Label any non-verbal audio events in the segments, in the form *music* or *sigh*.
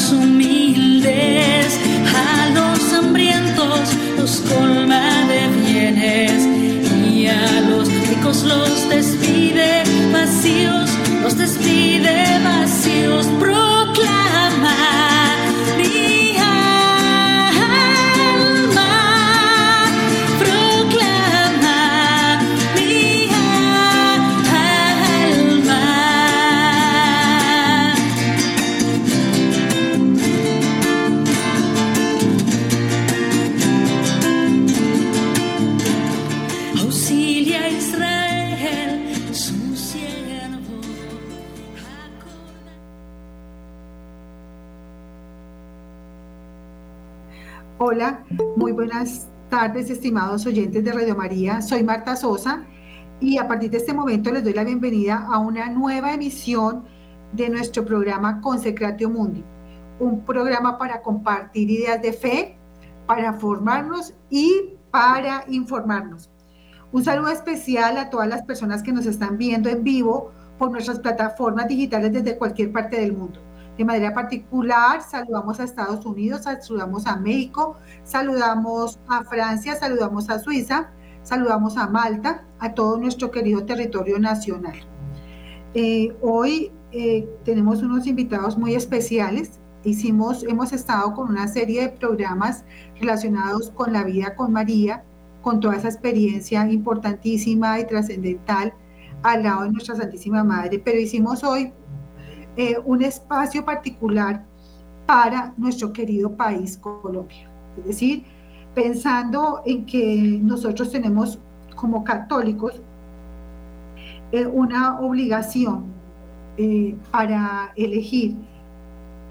A buenas tardes, estimados oyentes de Radio María. Soy Marta Sosa y a partir de este momento les doy la bienvenida a una nueva emisión de nuestro programa Consecratio Mundi, un programa para compartir ideas de fe, para formarnos y para informarnos. Un saludo especial a todas las personas que nos están viendo en vivo por nuestras plataformas digitales desde cualquier parte del mundo. De manera particular, saludamos a Estados Unidos, saludamos a México, saludamos a Francia, saludamos a Suiza, saludamos a Malta, a todo nuestro querido territorio nacional. Eh, hoy eh, tenemos unos invitados muy especiales. Hicimos, hemos estado con una serie de programas relacionados con la vida con María, con toda esa experiencia importantísima y trascendental al lado de nuestra Santísima Madre, pero hicimos hoy eh, un espacio particular para nuestro querido país Colombia. Es decir, pensando en que nosotros tenemos como católicos eh, una obligación eh, para elegir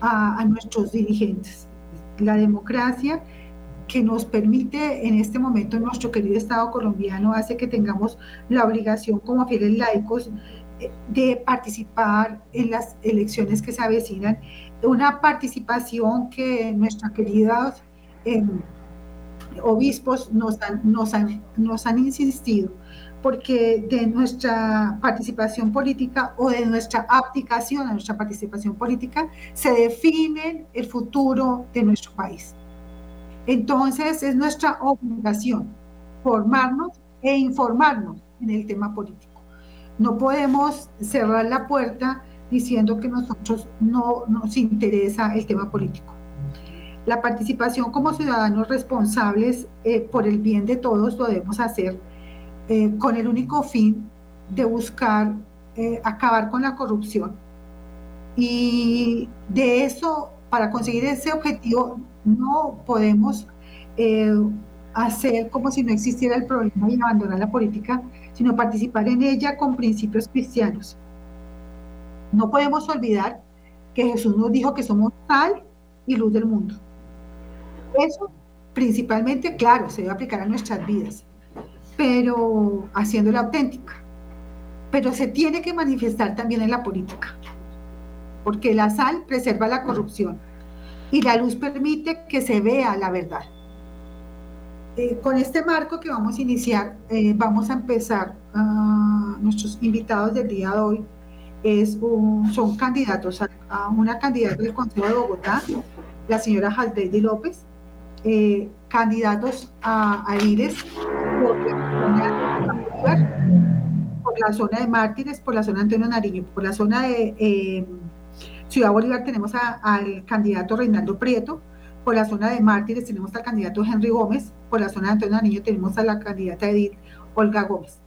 a, a nuestros dirigentes. La democracia que nos permite en este momento nuestro querido Estado colombiano hace que tengamos la obligación como fieles laicos de participar en las elecciones que se avecinan, una participación que nuestros queridos eh, obispos nos han, nos, han, nos han insistido, porque de nuestra participación política o de nuestra abdicación a nuestra participación política se define el futuro de nuestro país. Entonces es nuestra obligación formarnos e informarnos en el tema político. No podemos cerrar la puerta diciendo que nosotros no nos interesa el tema político. La participación como ciudadanos responsables eh, por el bien de todos lo debemos hacer eh, con el único fin de buscar eh, acabar con la corrupción. Y de eso, para conseguir ese objetivo, no podemos eh, hacer como si no existiera el problema y abandonar la política, sino participar en ella con principios cristianos. No podemos olvidar que Jesús nos dijo que somos sal y luz del mundo. Eso principalmente, claro, se debe aplicar a nuestras vidas, pero haciéndola auténtica. Pero se tiene que manifestar también en la política, porque la sal preserva la corrupción y la luz permite que se vea la verdad. Eh, con este marco que vamos a iniciar, eh, vamos a empezar a nuestros invitados del día de hoy son candidatos a, una candidata del Consejo de Bogotá, la señora Jaldeidi López, eh, candidatos a, a IRES por la, zona de Mártires, por la zona de Antonio Nariño, por la zona de eh, Ciudad Bolívar tenemos al candidato Reinaldo Prieto, por la zona de Mártires tenemos al candidato Henry Gómez, por la zona de Antonio Nariño tenemos a la candidata Edith Olga Gómez.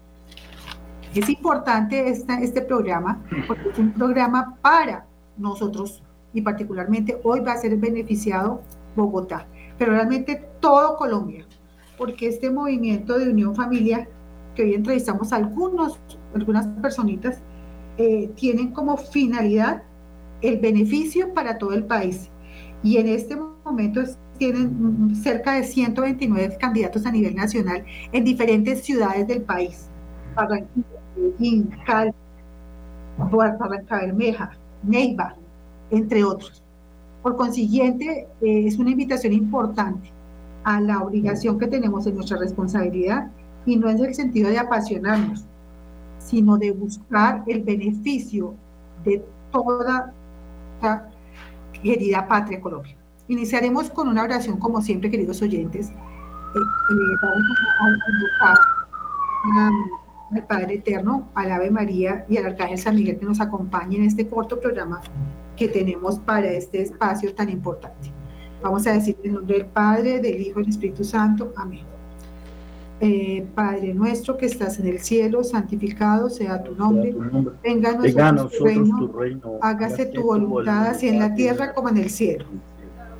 Es importante este programa porque es un programa para nosotros y particularmente hoy va a ser beneficiado Bogotá, pero realmente todo Colombia, porque este movimiento de unión familiar que hoy entrevistamos a algunos, algunas personitas, eh, tienen como finalidad el beneficio para todo el país. Y en este momento tienen cerca de 129 candidatos a nivel nacional en diferentes ciudades del país. Barranquilla, Medellín, Barranca Bermeja, Neiva, entre otros. Por consiguiente, eh, es una invitación importante a la obligación que tenemos en nuestra responsabilidad y no es el sentido de apasionarnos, sino de buscar el beneficio de toda la querida patria Colombia. Iniciaremos con una oración, como siempre, queridos oyentes. Eh, eh, vamos a, al Padre Eterno, al Ave María y al Arcángel San Miguel que nos acompañe en este corto programa que tenemos para este espacio tan importante. Vamos a decir en nombre del Padre, del Hijo y del Espíritu Santo. Amén. Eh, Padre nuestro que estás en el cielo, santificado sea tu nombre. Venga a nosotros, tu, reino, hágase tu voluntad así en la tierra como en el cielo.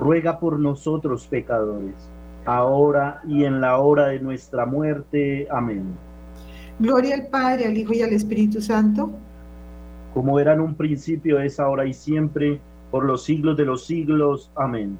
ruega por nosotros pecadores, ahora y en la hora de nuestra muerte. Amén. Gloria al Padre, al Hijo y al Espíritu Santo. Como era en un principio, es ahora y siempre, por los siglos de los siglos. Amén.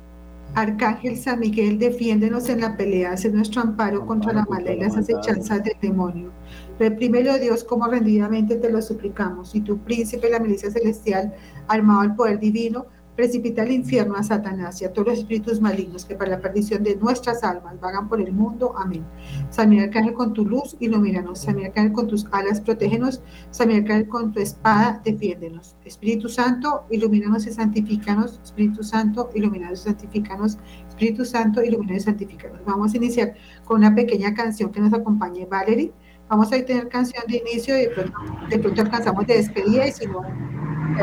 Arcángel San Miguel, defiéndenos en la pelea, hace nuestro amparo contra la maldad y las acechanzas del demonio. Reprímelo, Dios, como rendidamente te lo suplicamos. Y tu príncipe, la milicia celestial, armado al poder divino, precipita al infierno a Satanás y a todos los espíritus malignos que para la perdición de nuestras almas vagan por el mundo. Amén. San Miguel Arcángel con tu luz, ilumínanos. San Miguel Arcángel con tus alas, protégenos. San Miguel Arcángel con tu espada, defiéndenos. Espíritu Santo, ilumínanos y santifícanos. Espíritu Santo, ilumínanos y santifícanos. Espíritu Santo, ilumínanos y santifícanos. Vamos a iniciar con una pequeña canción que nos acompañe Valerie. Vamos a tener canción de inicio y de pronto, de pronto alcanzamos de despedida y si no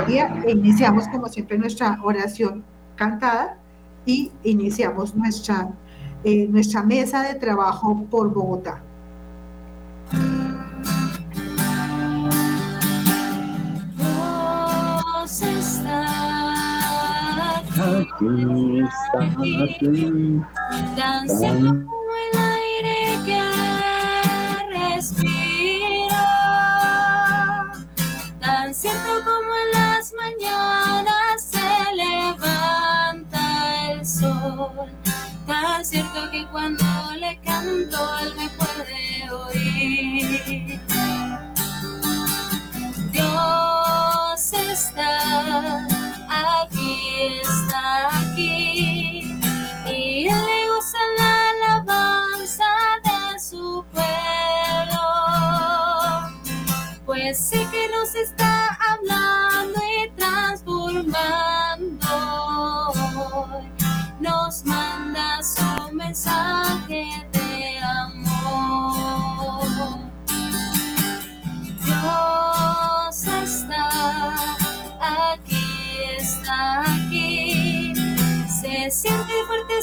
e iniciamos como siempre nuestra oración cantada y iniciamos nuestra, eh, nuestra mesa de trabajo por Bogotá. Aquí está, aquí, como el Tan cierto que cuando le canto él me puede oír. Dios está aquí, está aquí. Y él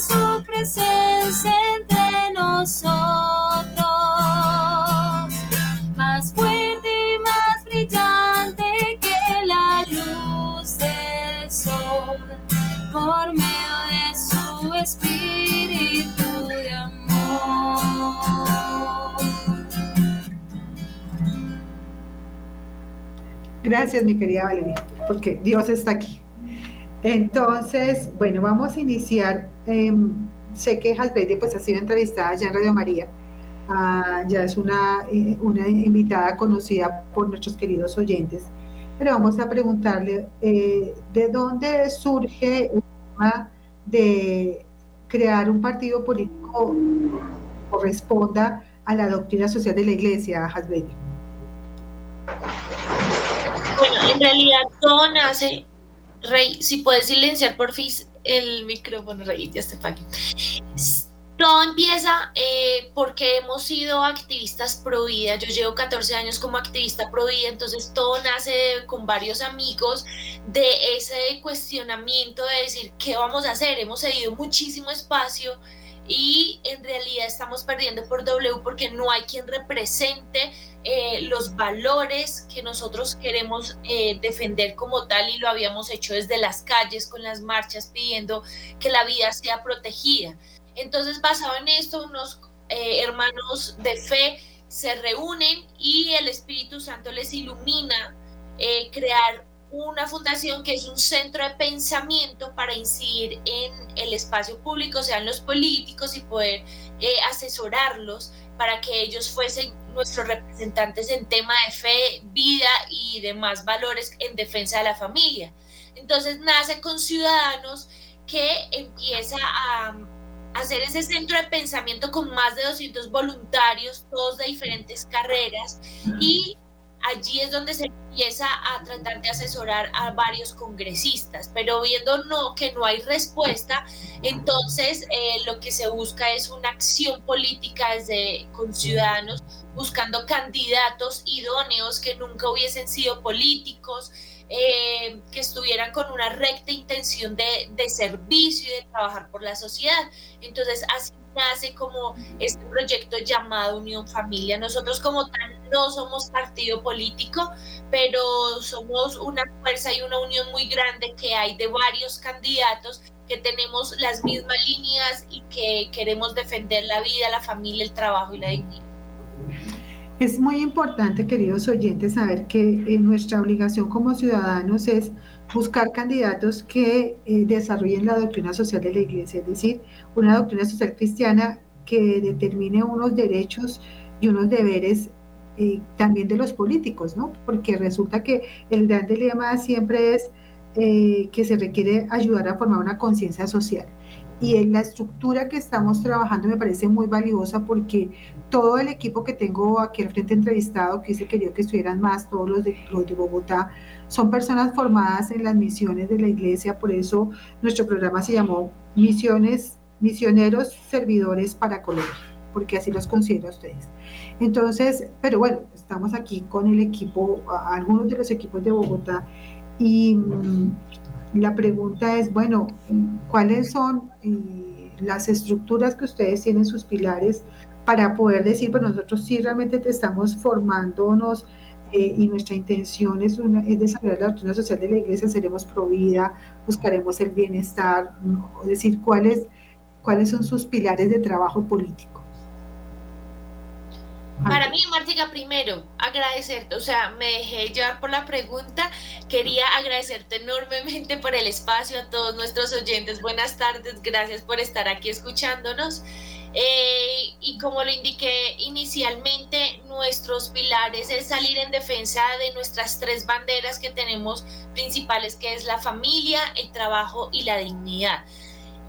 su presencia entre nosotros. Más fuerte y más brillante por medio de su espíritu de amor. Gracias, mi querida Valeria, porque Dios está aquí. Entonces, bueno, vamos a iniciar. Em, sé que Hasbeti pues ha sido entrevistada ya en Radio María. Ah, ya es una, eh, una invitada conocida por nuestros queridos oyentes. Pero vamos a preguntarle eh, de dónde surge el tema de crear un partido político que corresponda a la doctrina social de la Iglesia, Hasbeti. Bueno, en realidad todo nace Rey, si puedes silenciar por fin el micrófono, Rey, ya está aquí. Todo empieza eh, porque hemos sido activistas pro vida. Yo llevo 14 años como activista pro vida, entonces todo nace con varios amigos de ese cuestionamiento de decir qué vamos a hacer. Hemos cedido muchísimo espacio y en realidad estamos perdiendo por W porque no hay quien represente eh, los valores que nosotros queremos eh, defender como tal y lo habíamos hecho desde las calles con las marchas pidiendo que la vida sea protegida. Entonces, basado en esto, unos eh, hermanos de fe se reúnen y el Espíritu Santo les ilumina crear una fundación que es un centro de pensamiento para incidir en el espacio público, sean los políticos y poder asesorarlos para que ellos fuesen nuestros representantes en tema de fe, vida y demás valores en defensa de la familia. Entonces nace con ciudadanos que empieza a hacer ese centro de pensamiento con más de 200 voluntarios, todos de diferentes carreras, y allí es donde se empieza a tratar de asesorar a varios congresistas, pero viendo no, que no hay respuesta, entonces eh, lo que se busca es una acción política desde con ciudadanos, buscando candidatos idóneos que nunca hubiesen sido políticos, eh, que estuvieran con una recta intención de, de servicio y de trabajar por la sociedad. Entonces, así nace como este proyecto llamado Unión Familia. Nosotros como tal no somos partido político, pero somos una fuerza y una unión muy grande que hay de varios candidatos que tenemos las mismas líneas y que queremos defender la vida, la familia, el trabajo y la dignidad. Es muy importante, queridos oyentes, saber que eh, nuestra obligación como ciudadanos es buscar candidatos que eh, desarrollen la doctrina social de la Iglesia, es decir, una doctrina social cristiana que determine unos derechos y unos deberes eh, también de los políticos, ¿no? Porque resulta que el gran dilema siempre es eh, que se requiere ayudar a formar una conciencia social. Y en la estructura que estamos trabajando me parece muy valiosa porque todo el equipo que tengo aquí al frente entrevistado, que hice querido que estuvieran más, todos los de, los de Bogotá, son personas formadas en las misiones de la iglesia, por eso nuestro programa se llamó Misiones, Misioneros Servidores para Colombia, porque así los considero a ustedes. Entonces, pero bueno, estamos aquí con el equipo, algunos de los equipos de Bogotá, y mm, la pregunta es, bueno, ¿cuáles son eh, las estructuras que ustedes tienen, sus pilares, para poder decir, pues nosotros sí realmente te estamos formándonos eh, y nuestra intención es, una, es desarrollar la doctrina social de la iglesia, seremos pro vida, buscaremos el bienestar, es decir, cuáles, cuáles son sus pilares de trabajo político. Para mí, Martica, primero, agradecerte, o sea, me dejé llevar por la pregunta, quería agradecerte enormemente por el espacio a todos nuestros oyentes, buenas tardes, gracias por estar aquí escuchándonos. Eh, y como lo indiqué inicialmente, nuestros pilares es salir en defensa de nuestras tres banderas que tenemos principales, que es la familia, el trabajo y la dignidad.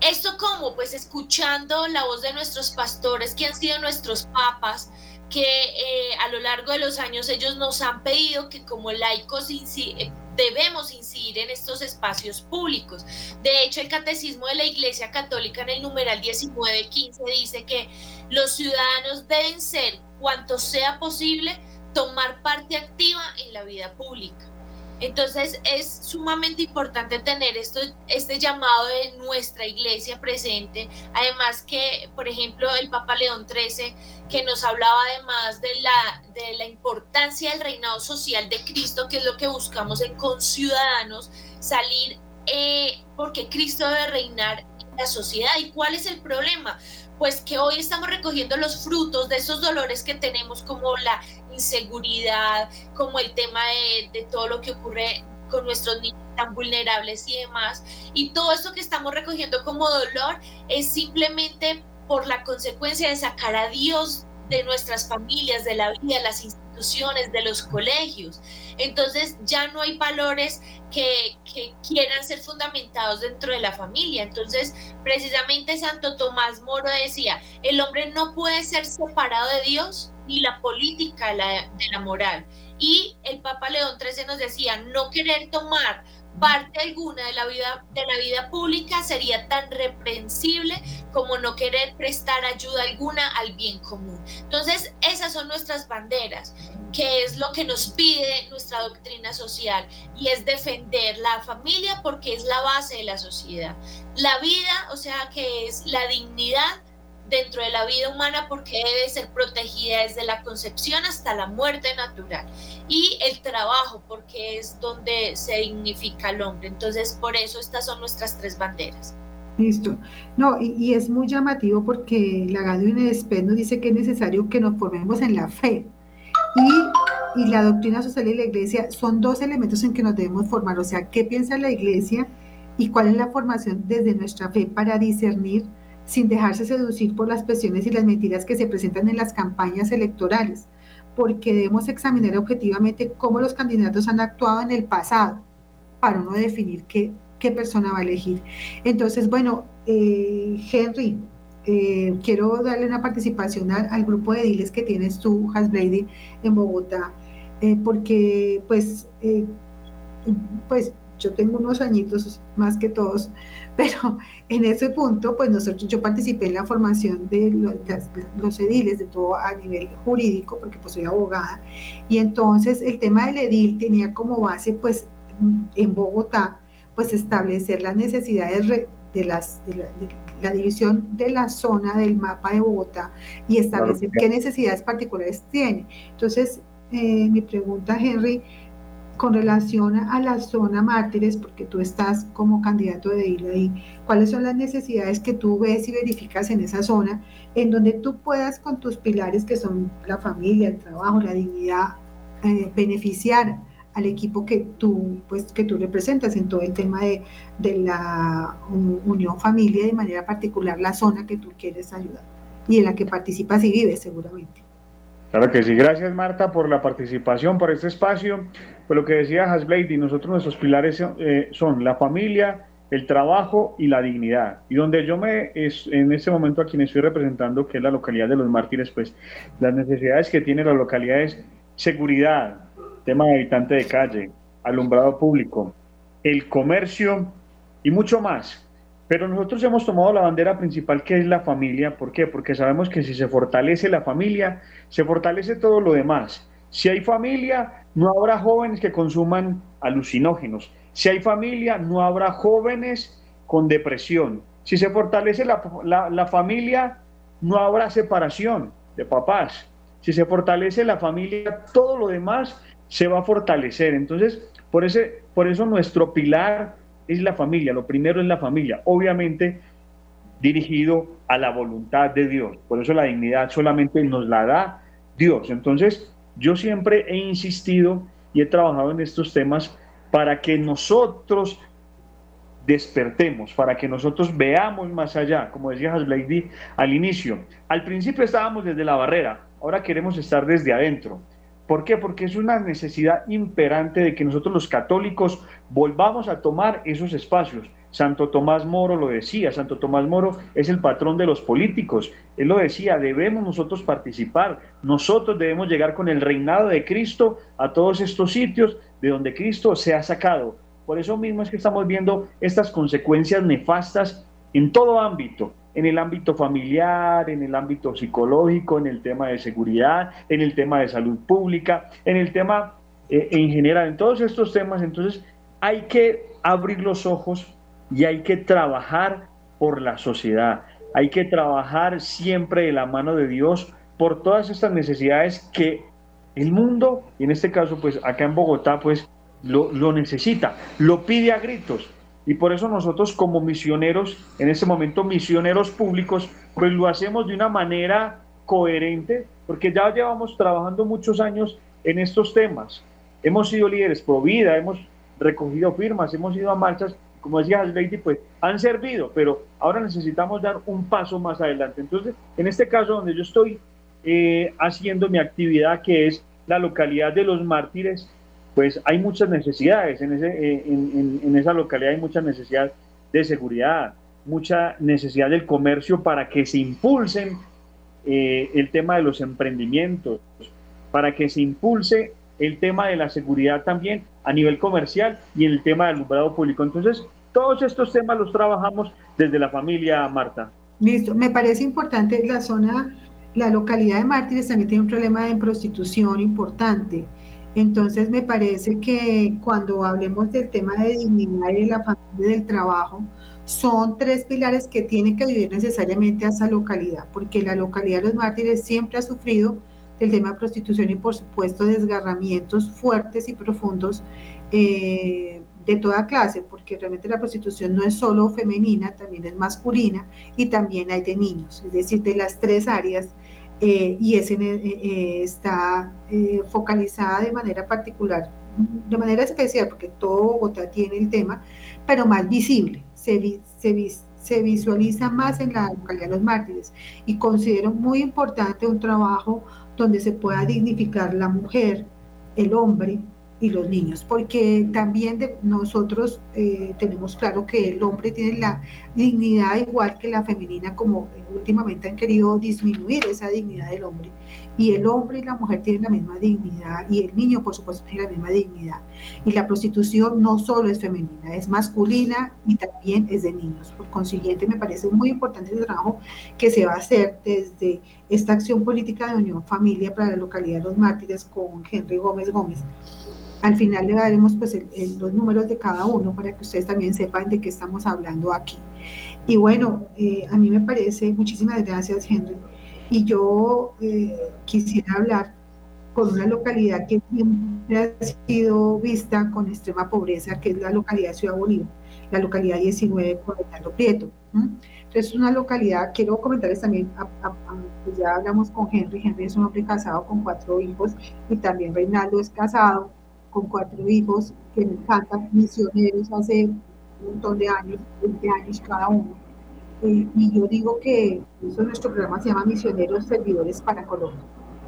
¿Esto cómo? Pues escuchando la voz de nuestros pastores, que han sido nuestros papas, que eh, a lo largo de los años ellos nos han pedido que como laicos debemos incidir en estos espacios públicos. De hecho, el Catecismo de la Iglesia Católica en el numeral 1915 dice que los ciudadanos deben ser, cuanto sea posible, tomar parte activa en la vida pública. Entonces es sumamente importante tener esto, este llamado de nuestra iglesia presente. Además que, por ejemplo, el Papa León XIII, que nos hablaba además de la, de la importancia del reinado social de Cristo, que es lo que buscamos en conciudadanos, salir eh, porque Cristo debe reinar en la sociedad. ¿Y cuál es el problema? pues que hoy estamos recogiendo los frutos de esos dolores que tenemos como la inseguridad, como el tema de, todo lo que ocurre con nuestros niños tan vulnerables y demás. Y todo esto que estamos recogiendo como dolor es simplemente por la consecuencia de sacar a Dios de nuestras familias, de la vida, las instituciones, de los colegios. Entonces ya no hay valores que, quieran ser fundamentados dentro de la familia. Entonces, precisamente Santo Tomás Moro decía, el hombre no puede ser separado de Dios ni la política de la moral. Y el Papa León XIII nos decía, no querer tomar parte alguna de la vida de la vida pública sería tan reprensible como no querer prestar ayuda alguna al bien común. Entonces, esas son nuestras banderas, que es lo que nos pide nuestra doctrina social y es defender la familia porque es la base de la sociedad. La vida, o sea, que es la dignidad dentro de la vida humana porque debe ser protegida desde la concepción hasta la muerte natural. Y el trabajo porque es donde se dignifica al hombre. Entonces, por eso estas son nuestras tres banderas. Listo. No, y, es muy llamativo porque la Gadio Inesped nos dice que es necesario que nos formemos en la fe. Y, y la doctrina social y la iglesia son dos elementos en que nos debemos formar. O sea, ¿qué piensa la iglesia y cuál es la formación desde nuestra fe para discernir? Sin dejarse seducir por las presiones y las mentiras que se presentan en las campañas electorales, porque debemos examinar objetivamente cómo los candidatos han actuado en el pasado para uno definir qué, qué persona va a elegir. Entonces, bueno, eh, Henry, eh, quiero darle una participación al, grupo de diles que tienes tú, Hasbrady, en Bogotá, eh, porque pues, pues yo tengo unos añitos más que todos, *laughs* pero en ese punto, pues nosotros, yo participé en la formación de los, ediles, de todo a nivel jurídico, porque pues soy abogada, y entonces el tema del edil tenía como base, pues en Bogotá, pues establecer las necesidades de, las, de la, división de la zona del mapa de Bogotá y establecer qué necesidades particulares tiene. Entonces, eh, mi pregunta, Henry, con relación a la zona mártires, porque tú estás como candidato de ir ahí, cuáles son las necesidades que tú ves y verificas en esa zona, en donde tú puedas con tus pilares que son la familia, el trabajo, la dignidad, eh, beneficiar al equipo que tú, pues, que tú representas en todo el tema de, de la unión familia, de manera particular la zona que tú quieres ayudar y en la que participas y vives seguramente. Claro que sí, gracias Marta por la participación, por este espacio. Pues lo que decía Hasblade, nosotros nuestros pilares eh, son la familia, el trabajo y la dignidad. Y donde yo me, es, en este momento a quien estoy representando, que es la localidad de los mártires, pues las necesidades que tiene la localidad es seguridad, tema de habitante de calle, alumbrado público, el comercio y mucho más. Pero nosotros hemos tomado la bandera principal que es la familia. ¿Por qué? Porque sabemos que si se fortalece la familia, se fortalece todo lo demás. Si hay familia, no habrá jóvenes que consuman alucinógenos. Si hay familia, no habrá jóvenes con depresión. Si se fortalece la, familia, no habrá separación de papás. Si se fortalece la familia, todo lo demás se va a fortalecer. Entonces, por, ese, por eso nuestro pilar es la familia, lo primero es la familia, obviamente dirigido a la voluntad de Dios. Por eso la dignidad solamente nos la da Dios. Entonces, yo siempre he insistido y he trabajado en estos temas para que nosotros despertemos, para que nosotros veamos más allá, como decía Hasblady al inicio. Al principio estábamos desde la barrera, ahora queremos estar desde adentro. ¿Por qué? Porque es una necesidad imperante de que nosotros los católicos volvamos a tomar esos espacios. Santo Tomás Moro lo decía, Santo Tomás Moro es el patrón de los políticos. Él lo decía, debemos nosotros participar, nosotros debemos llegar con el reinado de Cristo a todos estos sitios de donde Cristo se ha sacado. Por eso mismo es que estamos viendo estas consecuencias nefastas en todo ámbito, en el ámbito familiar, en el ámbito psicológico, en el tema de seguridad, en el tema de salud pública, en el tema eh, en general, en todos estos temas. Entonces hay que abrir los ojos y hay que trabajar por la sociedad. Hay que trabajar siempre de la mano de Dios por todas estas necesidades que el mundo, y en este caso pues acá en Bogotá pues lo, lo necesita, lo pide a gritos. Y por eso nosotros como misioneros, en este momento misioneros públicos, pues lo hacemos de una manera coherente, porque ya llevamos trabajando muchos años en estos temas. Hemos sido líderes pro vida, hemos recogido firmas, hemos ido a marchas, como decía Lady, pues han servido, pero ahora necesitamos dar un paso más adelante. Entonces, en este caso donde yo estoy eh, haciendo mi actividad, que es la localidad de los mártires, pues hay muchas necesidades, eh, en, esa localidad hay mucha necesidad de seguridad, mucha necesidad del comercio para que se impulsen eh, el tema de los emprendimientos, para que se impulse el tema de la seguridad también a nivel comercial y el tema del alumbrado público. Entonces, todos estos temas los trabajamos desde la familia Marta. Listo, me parece importante la zona, la localidad de Mártires también tiene un problema de prostitución importante. Entonces me parece que cuando hablemos del tema de dignidad y de la familia del trabajo, son tres pilares que tienen que vivir necesariamente a esa localidad, porque la localidad de los mártires siempre ha sufrido del tema de prostitución y por supuesto desgarramientos fuertes y profundos eh, de toda clase, porque realmente la prostitución no es solo femenina, también es masculina y también hay de niños, es decir, de las tres áreas eh, y ese, eh, está focalizada de manera particular, de manera especial, porque todo Bogotá tiene el tema, pero más visible. Se, visualiza más en la localidad de los mártires y considero muy importante un trabajo donde se pueda dignificar la mujer, el hombre, y los niños, porque también de nosotros eh, tenemos claro que el hombre tiene la dignidad igual que la femenina, como últimamente han querido disminuir esa dignidad del hombre. Y el hombre y la mujer tienen la misma dignidad, y el niño, por supuesto, tiene la misma dignidad. Y la prostitución no solo es femenina, es masculina y también es de niños. Por consiguiente, me parece muy importante el trabajo que se va a hacer desde esta acción política de Unión Familia para la localidad de los mártires con Henry Gómez Gómez al final le daremos pues los números de cada uno para que ustedes también sepan de qué estamos hablando aquí. Y bueno, eh, a mí me parece, muchísimas gracias Henry, y yo eh, quisiera hablar con una localidad que siempre ha sido vista con extrema pobreza, que es la localidad de Ciudad Bolívar, la localidad 19 con Reinaldo Prieto. Entonces, es una localidad, quiero comentarles también, pues ya hablamos con Henry, Henry es un hombre casado con cuatro hijos y también Reinaldo es casado con cuatro hijos que me encantan, misioneros hace un montón de años, 20 años cada uno. Eh, y yo digo que eso nuestro programa se llama Misioneros Servidores para Colombia.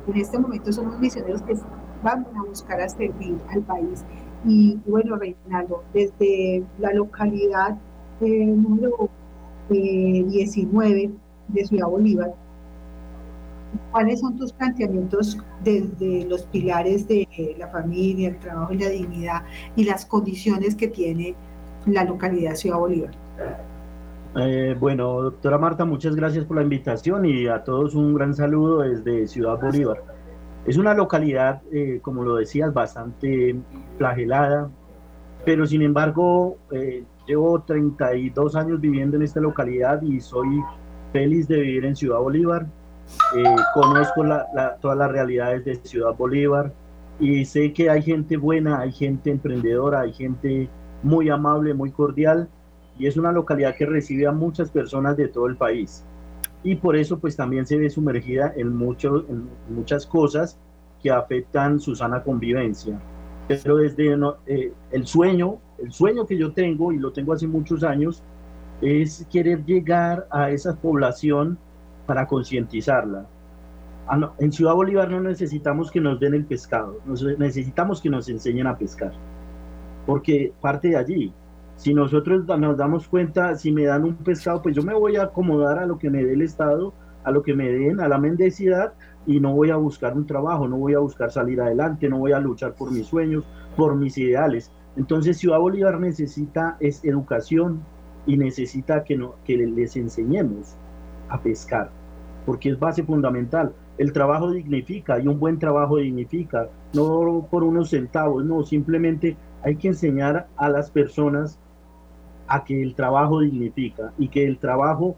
En este momento somos misioneros que van a buscar a servir al país. Y, bueno, Reinaldo, desde la localidad eh, número 19 eh, de Ciudad Bolívar, ¿Cuáles son tus planteamientos desde los pilares de la familia, el trabajo y la dignidad y las condiciones que tiene la localidad Ciudad Bolívar? Eh, bueno, doctora Marta, muchas gracias por la invitación y a todos un gran saludo desde Ciudad Bolívar. Es una localidad, eh, como lo decías, bastante flagelada, pero sin embargo, eh, llevo 32 años viviendo en esta localidad y soy feliz de vivir en Ciudad Bolívar. Eh, conozco todas las realidades de Ciudad Bolívar y sé que hay gente buena, hay gente emprendedora, hay gente muy amable, muy cordial y es una localidad que recibe a muchas personas de todo el país. Y por eso pues también se ve sumergida en, mucho, en muchas cosas que afectan su sana convivencia. Pero desde eh, el sueño, el sueño que yo tengo y lo tengo hace muchos años, es querer llegar a esa población para concientizarla. Ah, en Ciudad Bolívar no necesitamos que nos den el pescado, necesitamos que nos enseñen a pescar, porque parte de allí. Si nosotros nos damos cuenta, si me dan un pescado, pues yo me voy a acomodar a lo que me dé el Estado, a lo que me den, a la mendicidad, y no voy a buscar un trabajo, no voy a buscar salir adelante, no voy a luchar por mis sueños, por mis ideales. Entonces Ciudad Bolívar necesita es educación y necesita que, no, que les enseñemos a pescar porque es base fundamental. El trabajo dignifica y un buen trabajo dignifica, no por unos centavos, no, simplemente hay que enseñar a las personas a que el trabajo dignifica y que el trabajo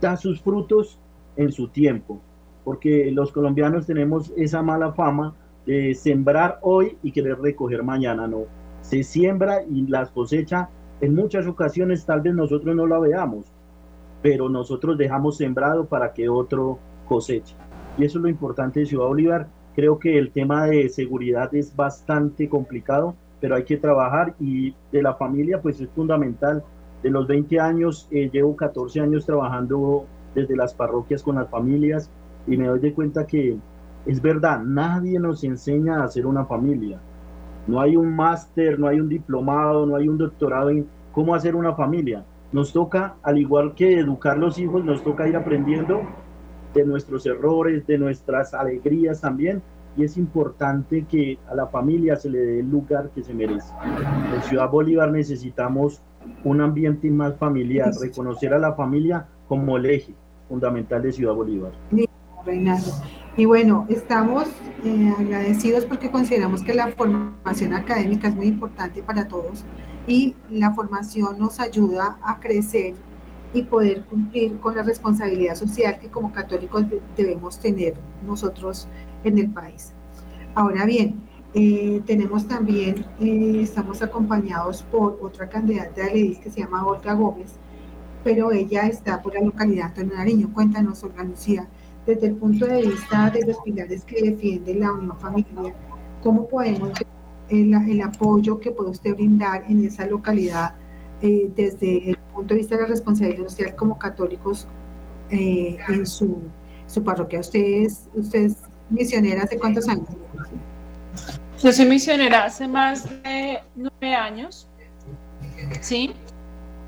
da sus frutos en su tiempo, porque los colombianos tenemos esa mala fama de sembrar hoy y querer recoger mañana, no. Se siembra y las cosecha en muchas ocasiones tal vez nosotros no la veamos, pero nosotros dejamos sembrado para que otro coseche. Y eso es lo importante de Ciudad Bolívar. Creo que el tema de seguridad es bastante complicado, pero hay que trabajar y de la familia pues es fundamental. De los 20 años, eh, llevo 14 años trabajando desde las parroquias con las familias y me doy de cuenta que es verdad, nadie nos enseña a hacer una familia. No hay un máster, no hay un diplomado, no hay un doctorado en cómo hacer una familia. Nos toca, al igual que educar los hijos, nos toca ir aprendiendo de nuestros errores, de nuestras alegrías también. Y es importante que a la familia se le dé el lugar que se merece. En Ciudad Bolívar necesitamos un ambiente más familiar, reconocer a la familia como el eje fundamental de Ciudad Bolívar. Reinaldo. Y bueno, estamos eh, agradecidos porque consideramos que la formación académica es muy importante para todos y la formación nos ayuda a crecer y poder cumplir con la responsabilidad social que como católicos debemos tener nosotros en el país. Ahora bien, eh, tenemos también, eh, estamos acompañados por otra candidata de ley que se llama Olga Gómez, pero ella está por la localidad de Nariño. Cuéntanos, Olga Lucía, desde el punto de vista de los pilares que defiende la unión familiar, ¿cómo podemos el, el apoyo que puede usted brindar en esa localidad eh, desde el punto de vista de la responsabilidad social como católicos eh, en su, su parroquia? ¿Usted es, usted es misionera hace cuántos años? Yo soy misionera hace más de nueve años, ¿sí?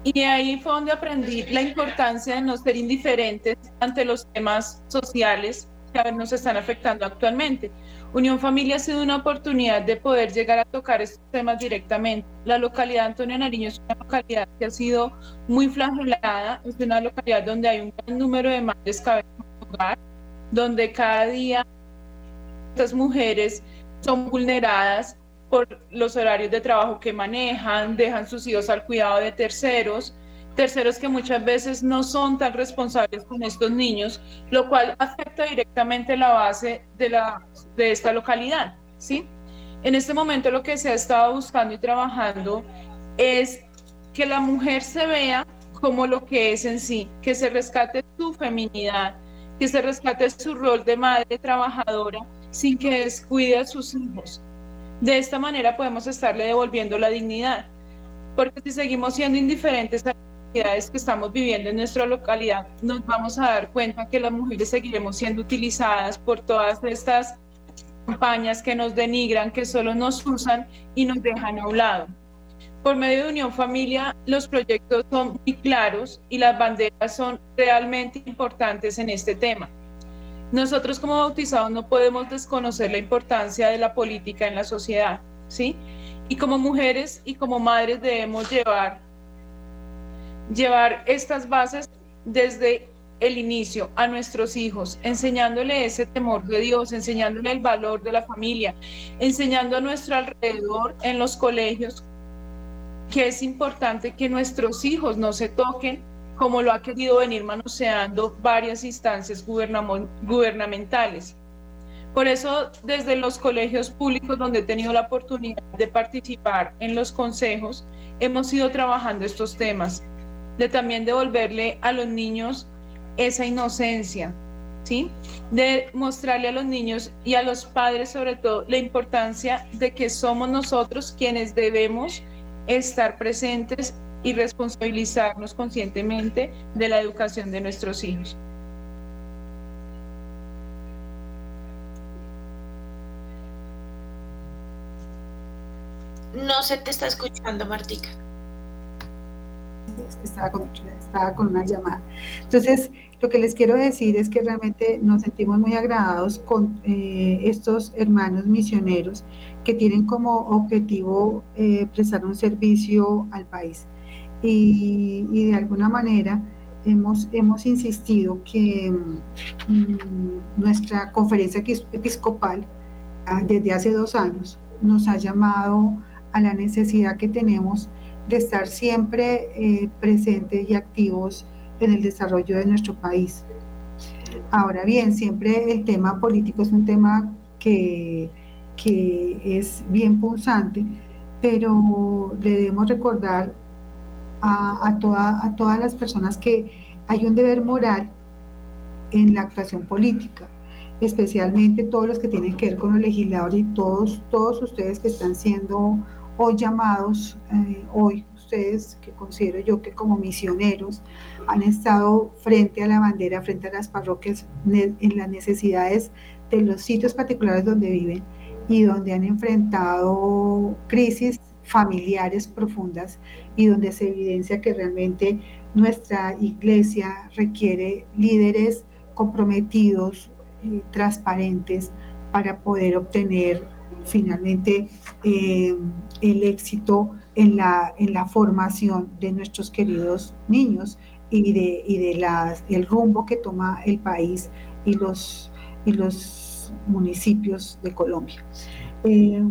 Y ahí fue donde aprendí la importancia de no ser indiferentes ante los temas sociales que nos están afectando actualmente. Unión Familia ha sido una oportunidad de poder llegar a tocar estos temas directamente. La localidad Antonio Nariño es una localidad que ha sido muy flagelada, es una localidad donde hay un gran número de madres cabezas hogar, donde cada día estas mujeres son vulneradas por los horarios de trabajo que manejan, dejan sus hijos al cuidado de terceros, terceros que muchas veces no son tan responsables con estos niños, lo cual afecta directamente la base de, la, de esta localidad, ¿sí? En este momento lo que se ha estado buscando y trabajando es que la mujer se vea como lo que es en sí, que se rescate su feminidad, que se rescate su rol de madre trabajadora sin que descuide a sus hijos, de esta manera podemos estarle devolviendo la dignidad, porque si seguimos siendo indiferentes a las necesidades que estamos viviendo en nuestra localidad, nos vamos a dar cuenta que las mujeres seguiremos siendo utilizadas por todas estas campañas que nos denigran, que solo nos usan y nos dejan a un lado. Por medio de Unión Familia, los proyectos son muy claros y las banderas son realmente importantes en este tema. Nosotros como bautizados no podemos desconocer la importancia de la política en la sociedad, ¿sí? Y como mujeres y como madres debemos llevar, llevar estas bases desde el inicio a nuestros hijos, enseñándole ese temor de Dios, enseñándole el valor de la familia, enseñando a nuestro alrededor en los colegios que es importante que nuestros hijos no se toquen como lo ha querido venir manoseando varias instancias gubernamentales. Por eso, desde los colegios públicos donde he tenido la oportunidad de participar en los consejos, hemos ido trabajando estos temas, de también devolverle a los niños esa inocencia, ¿sí? De mostrarle a los niños y a los padres sobre todo la importancia de que somos nosotros quienes debemos estar presentes y responsabilizarnos conscientemente de la educación de nuestros hijos. No se te está escuchando, Martica. Estaba con, estaba con una llamada. Entonces, lo que les quiero decir es que realmente nos sentimos muy agradados con eh, estos hermanos misioneros que tienen como objetivo eh, prestar un servicio al país y, de alguna manera hemos, hemos insistido que mm, nuestra conferencia episcopal ah, desde hace dos años nos ha llamado a la necesidad que tenemos de estar siempre eh, presentes y activos en el desarrollo de nuestro país. Ahora bien, siempre el tema político es un tema que, que es bien punzante, pero debemos recordar a, a todas las personas que hay un deber moral en la actuación política, especialmente todos los que tienen que ver con los legisladores y todos, todos ustedes que están siendo hoy llamados, eh, hoy ustedes, que considero yo que como misioneros, han estado frente a la bandera, frente a las parroquias, en las necesidades de los sitios particulares donde viven y donde han enfrentado crisis familiares profundas y donde se evidencia que realmente nuestra iglesia requiere líderes comprometidos, y transparentes, para poder obtener finalmente eh, el éxito en la, en la formación de nuestros queridos niños y de, y de las, el rumbo que toma el país y los, y los municipios de Colombia. Eh,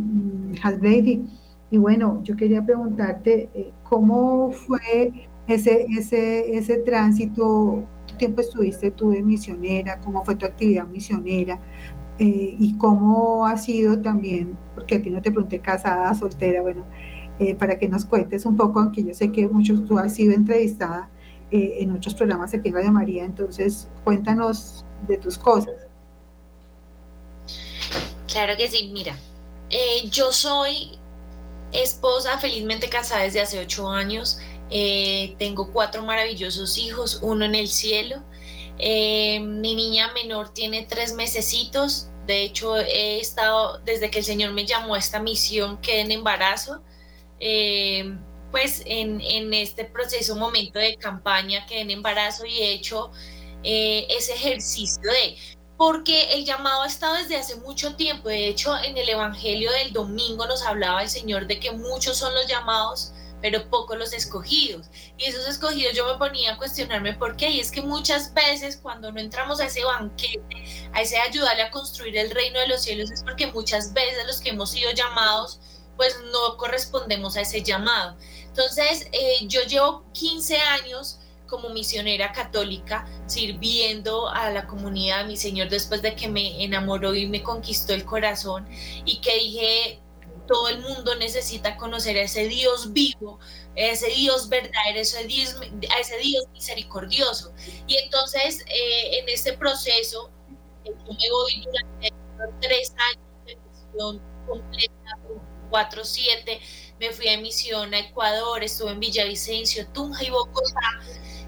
y bueno, yo quería preguntarte eh, cómo fue ese, ese, ese tránsito, ¿qué tiempo estuviste tú de misionera? ¿Cómo fue tu actividad misionera? Eh, y cómo ha sido también, porque a ti no te pregunté casada, soltera, bueno, eh, para que nos cuentes un poco, aunque yo sé que muchos tú has sido entrevistada en otros programas aquí en Radio María, entonces cuéntanos de tus cosas. Claro que sí, mira, yo soy esposa, felizmente casada desde hace ocho años. Eh, tengo cuatro maravillosos hijos, uno en el cielo. Eh, mi niña menor tiene tres mesecitos. De hecho, he estado, desde que el Señor me llamó a esta misión, que en embarazo. Eh, pues en, este proceso, momento de campaña, que en embarazo y he hecho ese ejercicio de porque el llamado ha estado desde hace mucho tiempo. De hecho, en el Evangelio del domingo nos hablaba el Señor de que muchos son los llamados, pero pocos los escogidos. Y esos escogidos yo me ponía a cuestionarme por qué. Y es que muchas veces cuando no entramos a ese banquete, a ese ayudarle a construir el reino de los cielos, es porque muchas veces los que hemos sido llamados, pues no correspondemos a ese llamado. Entonces, eh, yo llevo 15 años como misionera católica, sirviendo a la comunidad, mi Señor, después de que me enamoró y me conquistó el corazón y que dije, todo el mundo necesita conocer a ese Dios vivo, ese Dios verdadero, ese Dios, a ese Dios misericordioso. Y entonces, eh, en este proceso, yo me voy durante tres años de misión completa, cuatro, siete, me fui a misión a Ecuador, estuve en Villavicencio, Tunja y Bogotá,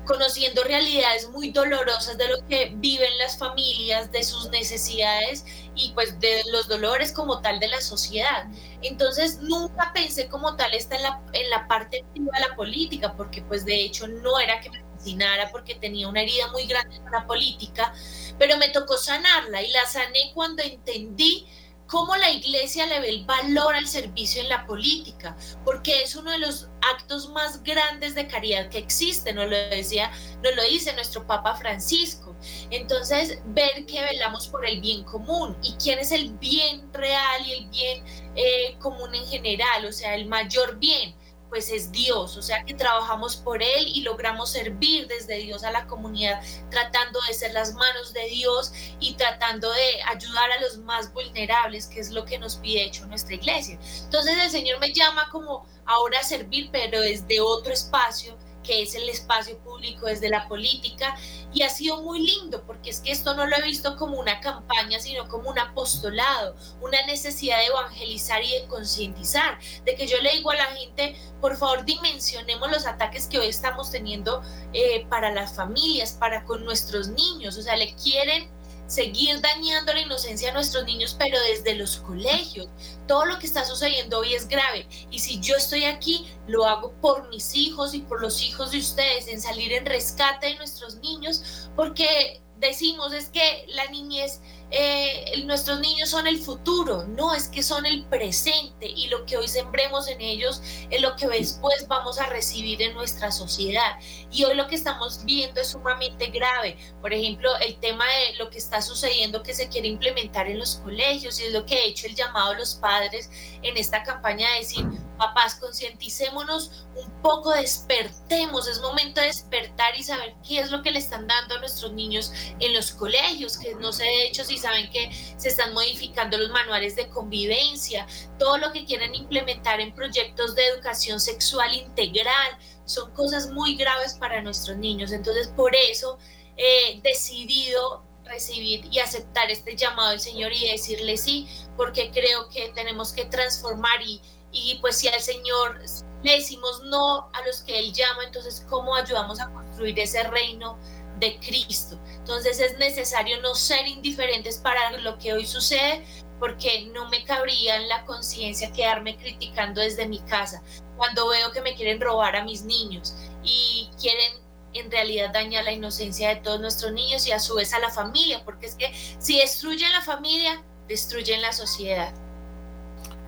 conociendo realidades muy dolorosas de lo que viven las familias, de sus necesidades y pues de los dolores como tal de la sociedad. Entonces nunca pensé como tal esta en la, en la parte activa de la política, porque pues de hecho no era que me fascinara porque tenía una herida muy grande con la política, pero me tocó sanarla y la sané cuando entendí cómo la iglesia le ve el valor al servicio en la política, porque es uno de los actos más grandes de caridad que existe, nos lo decía, nos lo dice nuestro Papa Francisco. Entonces, ver que velamos por el bien común y quién es el bien real y el bien eh, común en general, o sea, el mayor bien pues es Dios, o sea que trabajamos por Él y logramos servir desde Dios a la comunidad, tratando de ser las manos de Dios y tratando de ayudar a los más vulnerables, que es lo que nos pide hecho nuestra iglesia. Entonces el Señor me llama como ahora servir, pero desde otro espacio, que es el espacio público desde la política y ha sido muy lindo porque es que esto no lo he visto como una campaña, sino como un apostolado, una necesidad de evangelizar y de concientizar, de que yo le digo a la gente, por favor dimensionemos los ataques que hoy estamos teniendo eh, para las familias, para con nuestros niños, o sea, le quieren seguir dañando la inocencia a nuestros niños, pero desde los colegios. Todo lo que está sucediendo hoy es grave. Y si yo estoy aquí, lo hago por mis hijos y por los hijos de ustedes, en salir en rescate de nuestros niños, porque decimos es que la niñez eh, nuestros niños son el futuro, no es que son el presente y lo que hoy sembremos en ellos es lo que después vamos a recibir en nuestra sociedad. Y hoy lo que estamos viendo es sumamente grave. Por ejemplo, el tema de lo que está sucediendo que se quiere implementar en los colegios y es lo que he hecho el llamado a los padres en esta campaña de decir, papás, concienticémonos un poco, despertemos, es momento de despertar y saber qué es lo que le están dando a nuestros niños en los colegios, que no sé de hecho si saben que se están modificando los manuales de convivencia, todo lo que quieren implementar en proyectos de educación sexual integral, son cosas muy graves para nuestros niños. Entonces, por eso he decidido recibir y aceptar este llamado del Señor y decirle sí, porque creo que tenemos que transformar y, y pues si al Señor le decimos no a los que Él llama, entonces ¿cómo ayudamos a construir ese reino de Cristo? Entonces es necesario no ser indiferentes para lo que hoy sucede, porque no me cabría en la conciencia quedarme criticando desde mi casa cuando veo que me quieren robar a mis niños y quieren en realidad dañar la inocencia de todos nuestros niños y a su vez a la familia, porque es que si destruyen la familia, destruyen la sociedad.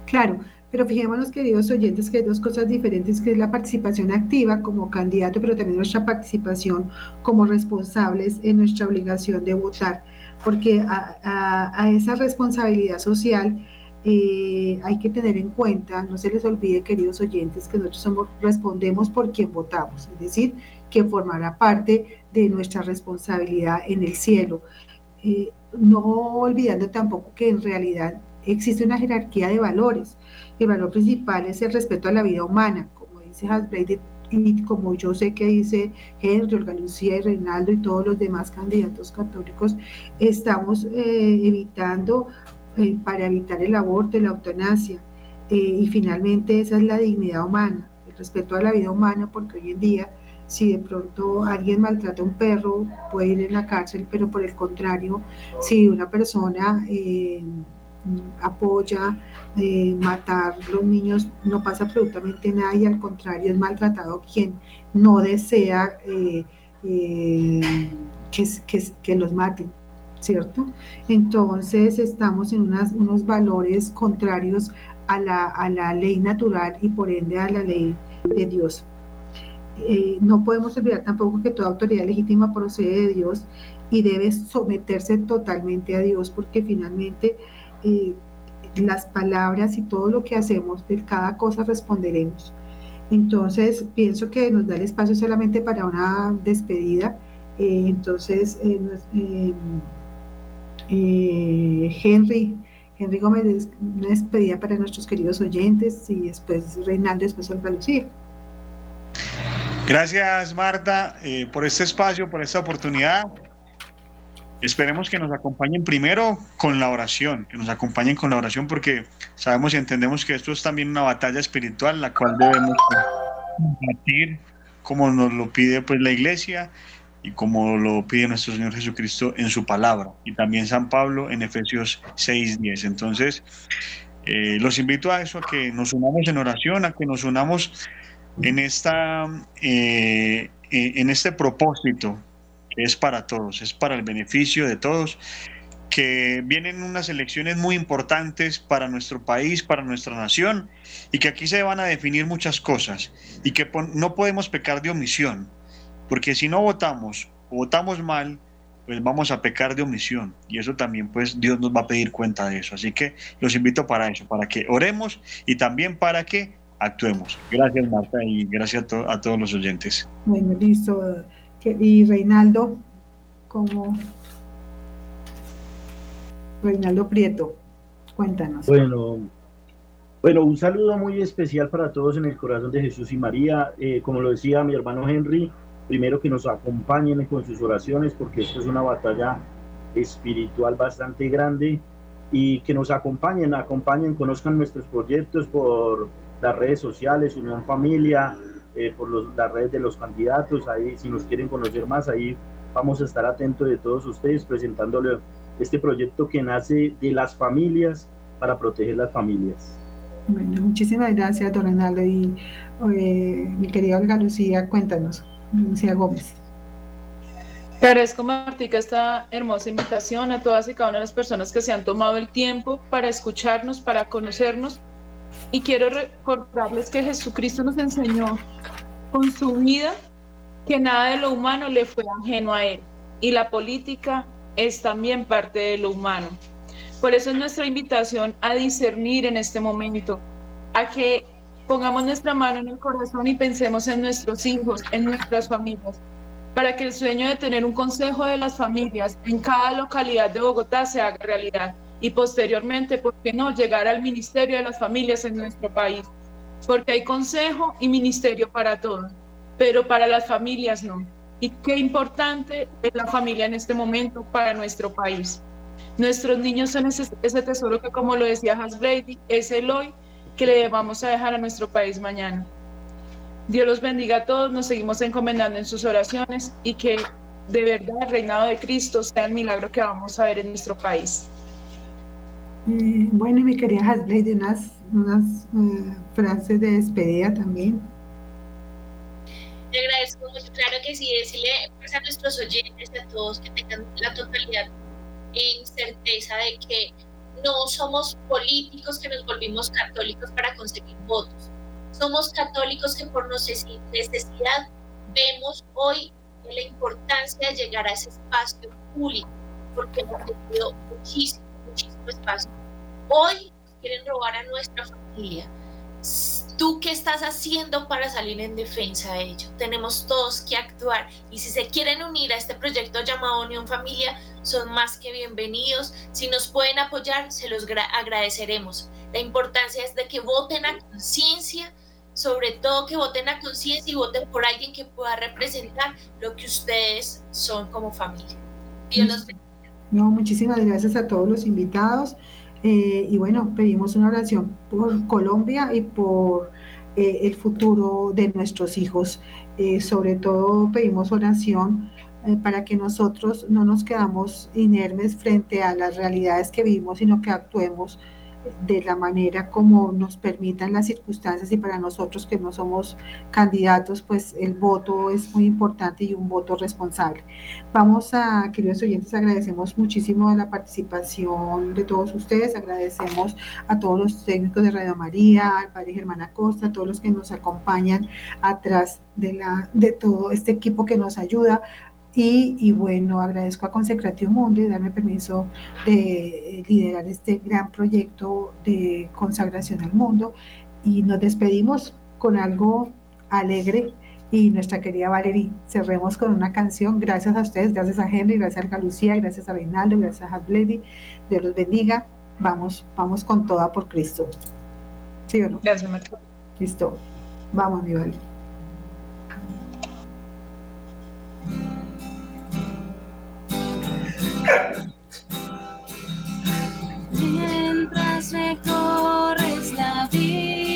Claro, pero fijémonos, queridos oyentes, que hay dos cosas diferentes, que es la participación activa como candidato, pero también nuestra participación como responsables en nuestra obligación de votar, porque a, esa responsabilidad social eh, hay que tener en cuenta, no se les olvide, queridos oyentes, que nosotros somos, respondemos por quien votamos, es decir, que formará parte de nuestra responsabilidad en el cielo. Eh, no olvidando tampoco que en realidad existe una jerarquía de valores el valor principal es el respeto a la vida humana, como dice Hasbreid y como yo sé que dice Henry, Olga Lucía y Reinaldo y todos los demás candidatos católicos, estamos eh, evitando, eh, para evitar el aborto y la eutanasia. Eh, y finalmente esa es la dignidad humana, el respeto a la vida humana, porque hoy en día si de pronto alguien maltrata a un perro, puede ir en la cárcel, pero por el contrario, si una persona apoya eh, matar los niños, no pasa absolutamente nada y al contrario es maltratado quien no desea eh, eh, que, que, los maten, ¿cierto? Entonces estamos en unas, unos valores contrarios a la, a la ley natural y por ende a la ley de Dios. no podemos olvidar tampoco que toda autoridad legítima procede de Dios y debe someterse totalmente a Dios porque finalmente eh, las palabras y todo lo que hacemos, de cada cosa responderemos. Entonces, pienso que nos da el espacio solamente para una despedida. Eh, entonces, eh, Henry, Henry Gómez, una despedida para nuestros queridos oyentes y después Reinaldo, después Olga Lucía. Gracias, Marta, por este espacio, por esta oportunidad. Esperemos que nos acompañen primero con la oración, que nos acompañen con la oración porque sabemos y entendemos que esto es también una batalla espiritual la cual debemos combatir como nos lo pide pues la iglesia y como lo pide nuestro Señor Jesucristo en su palabra y también San Pablo en Efesios 6:10. Entonces, eh, los invito a eso, a que nos unamos en oración, a que nos unamos en, esta, eh, eh, en este propósito es para todos, es para el beneficio de todos, que vienen unas elecciones muy importantes para nuestro país, para nuestra nación, y que aquí se van a definir muchas cosas, y que no podemos pecar de omisión, porque si no votamos votamos mal, pues vamos a pecar de omisión, y eso también pues Dios nos va a pedir cuenta de eso. Así que los invito para eso, para que oremos y también para que actuemos. Gracias Marta y gracias a, a todos los oyentes. Bueno, listo y Reinaldo, como Reinaldo Prieto, cuéntanos. Bueno, bueno, un saludo muy especial para todos en el corazón de Jesús y María. Eh, como lo decía mi hermano Henry, primero que nos acompañen con sus oraciones, porque esto es una batalla espiritual bastante grande y que nos acompañen, acompañen, conozcan nuestros proyectos por las redes sociales, Unión Familia, eh, por los, las redes de los candidatos. Ahí, si nos quieren conocer más, ahí vamos a estar atentos de todos ustedes presentándole este proyecto que nace de las familias para proteger las familias. Bueno, muchísimas gracias, don Renaldo. Y eh, mi querida Olga Lucía, cuéntanos, Lucía Gómez. Te agradezco, Martica, esta hermosa invitación a todas y cada una de las personas que se han tomado el tiempo para escucharnos, para conocernos y quiero recordarles que Jesucristo nos enseñó con su vida que nada de lo humano le fue ajeno a él. Y la política es también parte de lo humano. Por eso es nuestra invitación a discernir en este momento, a que pongamos nuestra mano en el corazón y pensemos en nuestros hijos, en nuestras familias, para que el sueño de tener un consejo de las familias en cada localidad de Bogotá se haga realidad y posteriormente, ¿por qué no?, llegar al Ministerio de las Familias en nuestro país, porque hay consejo y ministerio para todos, pero para las familias no. Y qué importante es la familia en este momento para nuestro país. Nuestros niños son ese, tesoro que, como lo decía Hans Brady, es el hoy que le vamos a dejar a nuestro país mañana. Dios los bendiga a todos, nos seguimos encomendando en sus oraciones y que de verdad el reinado de Cristo sea el milagro que vamos a ver en nuestro país. Eh, bueno, y mi querida Hasblade, unas, unas eh, frases de despedida también. Te agradezco mucho, claro que sí, decirle pues, a nuestros oyentes, a todos que tengan la totalidad en certeza de que no somos políticos que nos volvimos católicos para conseguir votos somos católicos que por necesidad vemos hoy la importancia de llegar a ese espacio público, porque hemos tenido muchísimo, muchísimo espacio. Hoy quieren robar a nuestra familia. ¿Tú qué estás haciendo para salir en defensa de ello? Tenemos todos que actuar y si se quieren unir a este proyecto llamado Unión Familia, son más que bienvenidos. Si nos pueden apoyar, se los agradeceremos. La importancia es de que voten a conciencia, sobre todo que voten a conciencia y voten por alguien que pueda representar lo que ustedes son como familia. Dios los bendiga. No, muchísimas gracias a todos los invitados. Eh, y bueno, pedimos una oración por Colombia y por eh, el futuro de nuestros hijos. Eh, sobre todo pedimos oración para que nosotros no nos quedamos inermes frente a las realidades que vivimos, sino que actuemos de la manera como nos permitan las circunstancias y para nosotros que no somos candidatos, pues el voto es muy importante y un voto responsable. Vamos a, queridos oyentes, agradecemos muchísimo la participación de todos ustedes, agradecemos a todos los técnicos de Radio María, al padre Germán Acosta, a todos los que nos acompañan atrás de, la, de todo este equipo que nos ayuda, y, bueno, agradezco a Consecratio Mundo y darme permiso de liderar este gran proyecto de consagración al mundo. Y nos despedimos con algo alegre. Y nuestra querida Valerie, cerremos con una canción. Gracias a ustedes, gracias a Henry, gracias a Lucía, gracias a Reinaldo, gracias a Bledy. Dios los bendiga. Vamos, vamos con toda por Cristo. ¿Sí o no? Gracias, Marta. Listo. Vamos, mi Valerie. Mientras recorres la vida.